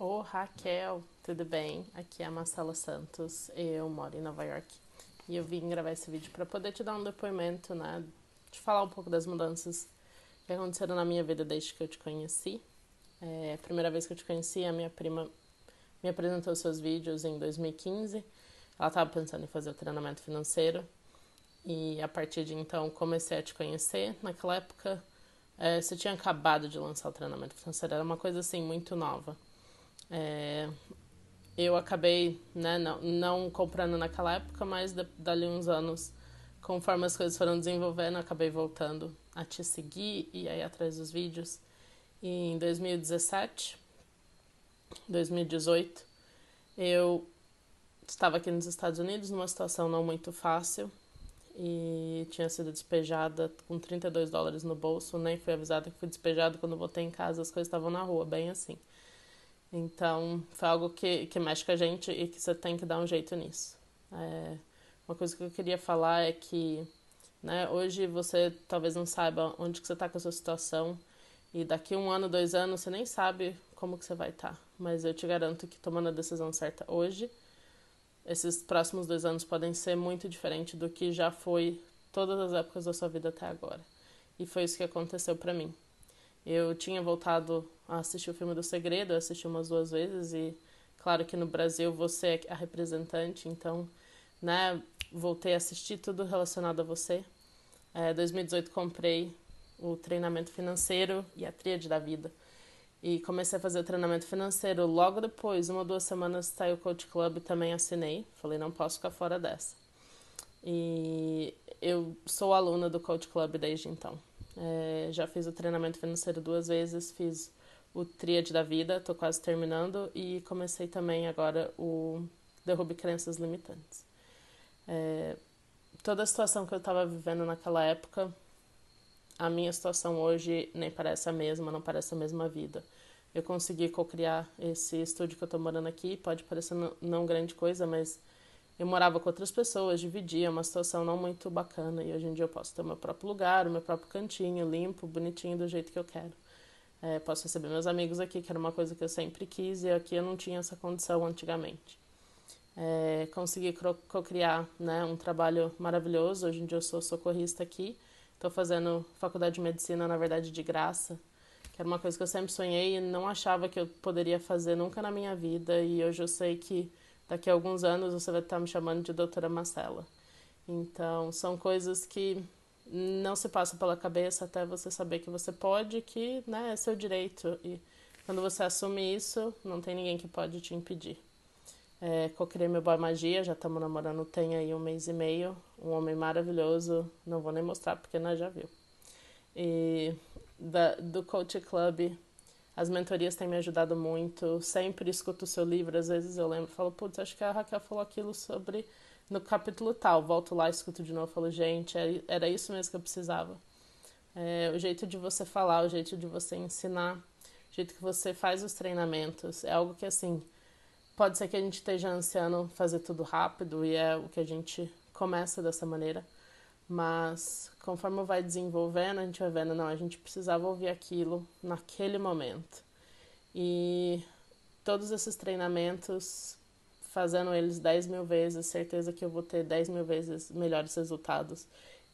Ô Raquel, tudo bem? Aqui é a Marcela Santos, eu moro em Nova York e eu vim gravar esse vídeo para poder te dar um depoimento, né? Te falar um pouco das mudanças que aconteceram na minha vida desde que eu te conheci. É, a primeira vez que eu te conheci, a minha prima me apresentou seus vídeos em 2015. Ela estava pensando em fazer o treinamento financeiro e a partir de então comecei a te conhecer. Naquela época, é, você tinha acabado de lançar o treinamento financeiro, era uma coisa assim muito nova. É, eu acabei né, não, não comprando naquela época, mas de, dali uns anos, conforme as coisas foram desenvolvendo, acabei voltando a te seguir e aí atrás dos vídeos. E em 2017, 2018, eu estava aqui nos Estados Unidos numa situação não muito fácil e tinha sido despejada com 32 dólares no bolso, nem fui avisada que fui despejada quando voltei em casa, as coisas estavam na rua, bem assim. Então, foi algo que, que mexe com a gente e que você tem que dar um jeito nisso. É, uma coisa que eu queria falar é que né, hoje você talvez não saiba onde que você está com a sua situação e daqui um ano, dois anos, você nem sabe como que você vai estar. Tá. Mas eu te garanto que tomando a decisão certa hoje, esses próximos dois anos podem ser muito diferentes do que já foi todas as épocas da sua vida até agora. E foi isso que aconteceu para mim. Eu tinha voltado a assistir o filme do Segredo, eu assisti umas duas vezes e claro que no Brasil você é a representante, então, né, voltei a assistir tudo relacionado a você. É, 2018 comprei o treinamento financeiro e a tríade da vida. E comecei a fazer o treinamento financeiro. Logo depois, uma ou duas semanas, saiu o Coach Club e também assinei. Falei, não posso ficar fora dessa. E eu sou aluna do Coach Club desde então. É, já fiz o treinamento financeiro duas vezes, fiz o Tríade da Vida, estou quase terminando, e comecei também agora o Derrube Crenças Limitantes. É, toda a situação que eu estava vivendo naquela época, a minha situação hoje nem parece a mesma, não parece a mesma vida. Eu consegui co-criar esse estúdio que eu estou morando aqui, pode parecer não grande coisa, mas eu morava com outras pessoas, dividia, uma situação não muito bacana. E hoje em dia eu posso ter o meu próprio lugar, o meu próprio cantinho, limpo, bonitinho, do jeito que eu quero. É, posso receber meus amigos aqui, que era uma coisa que eu sempre quis, e aqui eu não tinha essa condição antigamente. É, consegui co-criar né, um trabalho maravilhoso. Hoje em dia eu sou socorrista aqui. Estou fazendo faculdade de medicina, na verdade, de graça, que era uma coisa que eu sempre sonhei e não achava que eu poderia fazer nunca na minha vida. E hoje eu sei que daqui a alguns anos você vai estar me chamando de doutora Marcela. Então, são coisas que não se passam pela cabeça até você saber que você pode, que né, é seu direito. E quando você assume isso, não tem ninguém que pode te impedir. É, cocriei meu boy magia, já estamos namorando tem aí um mês e meio. Um homem maravilhoso, não vou nem mostrar porque nós já viu. E da, do Coach Club, as mentorias têm me ajudado muito. Sempre escuto o seu livro, às vezes eu lembro, falo, putz, acho que a Raquel falou aquilo sobre no capítulo tal. Volto lá, escuto de novo, falo, gente, é, era isso mesmo que eu precisava. É, o jeito de você falar, o jeito de você ensinar, o jeito que você faz os treinamentos, é algo que assim pode ser que a gente esteja ansiando fazer tudo rápido e é o que a gente começa dessa maneira. Mas conforme vai desenvolvendo, a gente vai vendo, não, a gente precisava ouvir aquilo naquele momento. E todos esses treinamentos, fazendo eles 10 mil vezes, certeza que eu vou ter 10 mil vezes melhores resultados.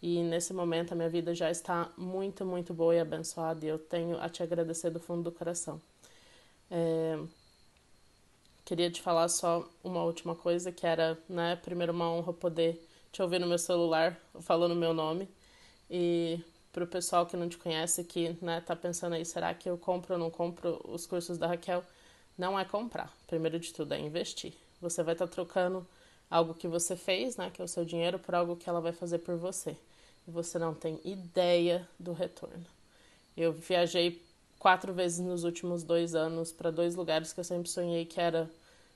E nesse momento a minha vida já está muito, muito boa e abençoada e eu tenho a te agradecer do fundo do coração. É... Queria te falar só uma última coisa, que era, né, primeiro uma honra poder te ouvir no meu celular falando meu nome. E pro pessoal que não te conhece, que né, tá pensando aí, será que eu compro ou não compro os cursos da Raquel? Não é comprar. Primeiro de tudo, é investir. Você vai estar tá trocando algo que você fez, né, que é o seu dinheiro, por algo que ela vai fazer por você. E você não tem ideia do retorno. Eu viajei quatro vezes nos últimos dois anos para dois lugares que eu sempre sonhei, que era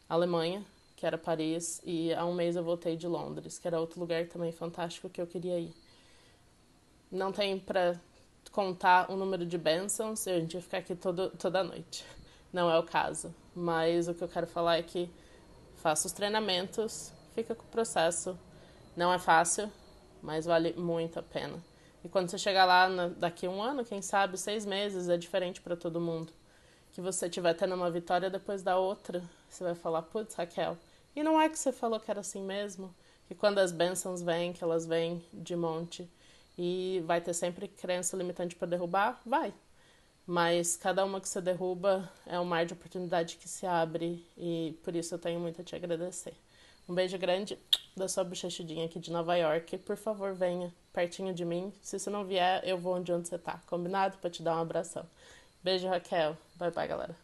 Alemanha, que era Paris, e há um mês eu voltei de Londres, que era outro lugar também fantástico que eu queria ir. Não tem para contar o número de bênçãos, a gente ia ficar aqui todo, toda noite. Não é o caso. Mas o que eu quero falar é que faça os treinamentos, fica com o processo. Não é fácil, mas vale muito a pena. E quando você chegar lá na, daqui um ano, quem sabe, seis meses, é diferente para todo mundo que você estiver tendo uma vitória depois da outra, você vai falar, putz, Raquel, e não é que você falou que era assim mesmo? Que quando as bênçãos vêm, que elas vêm de monte, e vai ter sempre crença limitante para derrubar? Vai. Mas cada uma que você derruba é um mar de oportunidade que se abre, e por isso eu tenho muito a te agradecer. Um beijo grande da sua bochechudinha aqui de Nova York. Por favor, venha pertinho de mim. Se você não vier, eu vou onde, onde você tá. Combinado? Pra te dar um abração. Beijo, Raquel. Bye, bye, galera.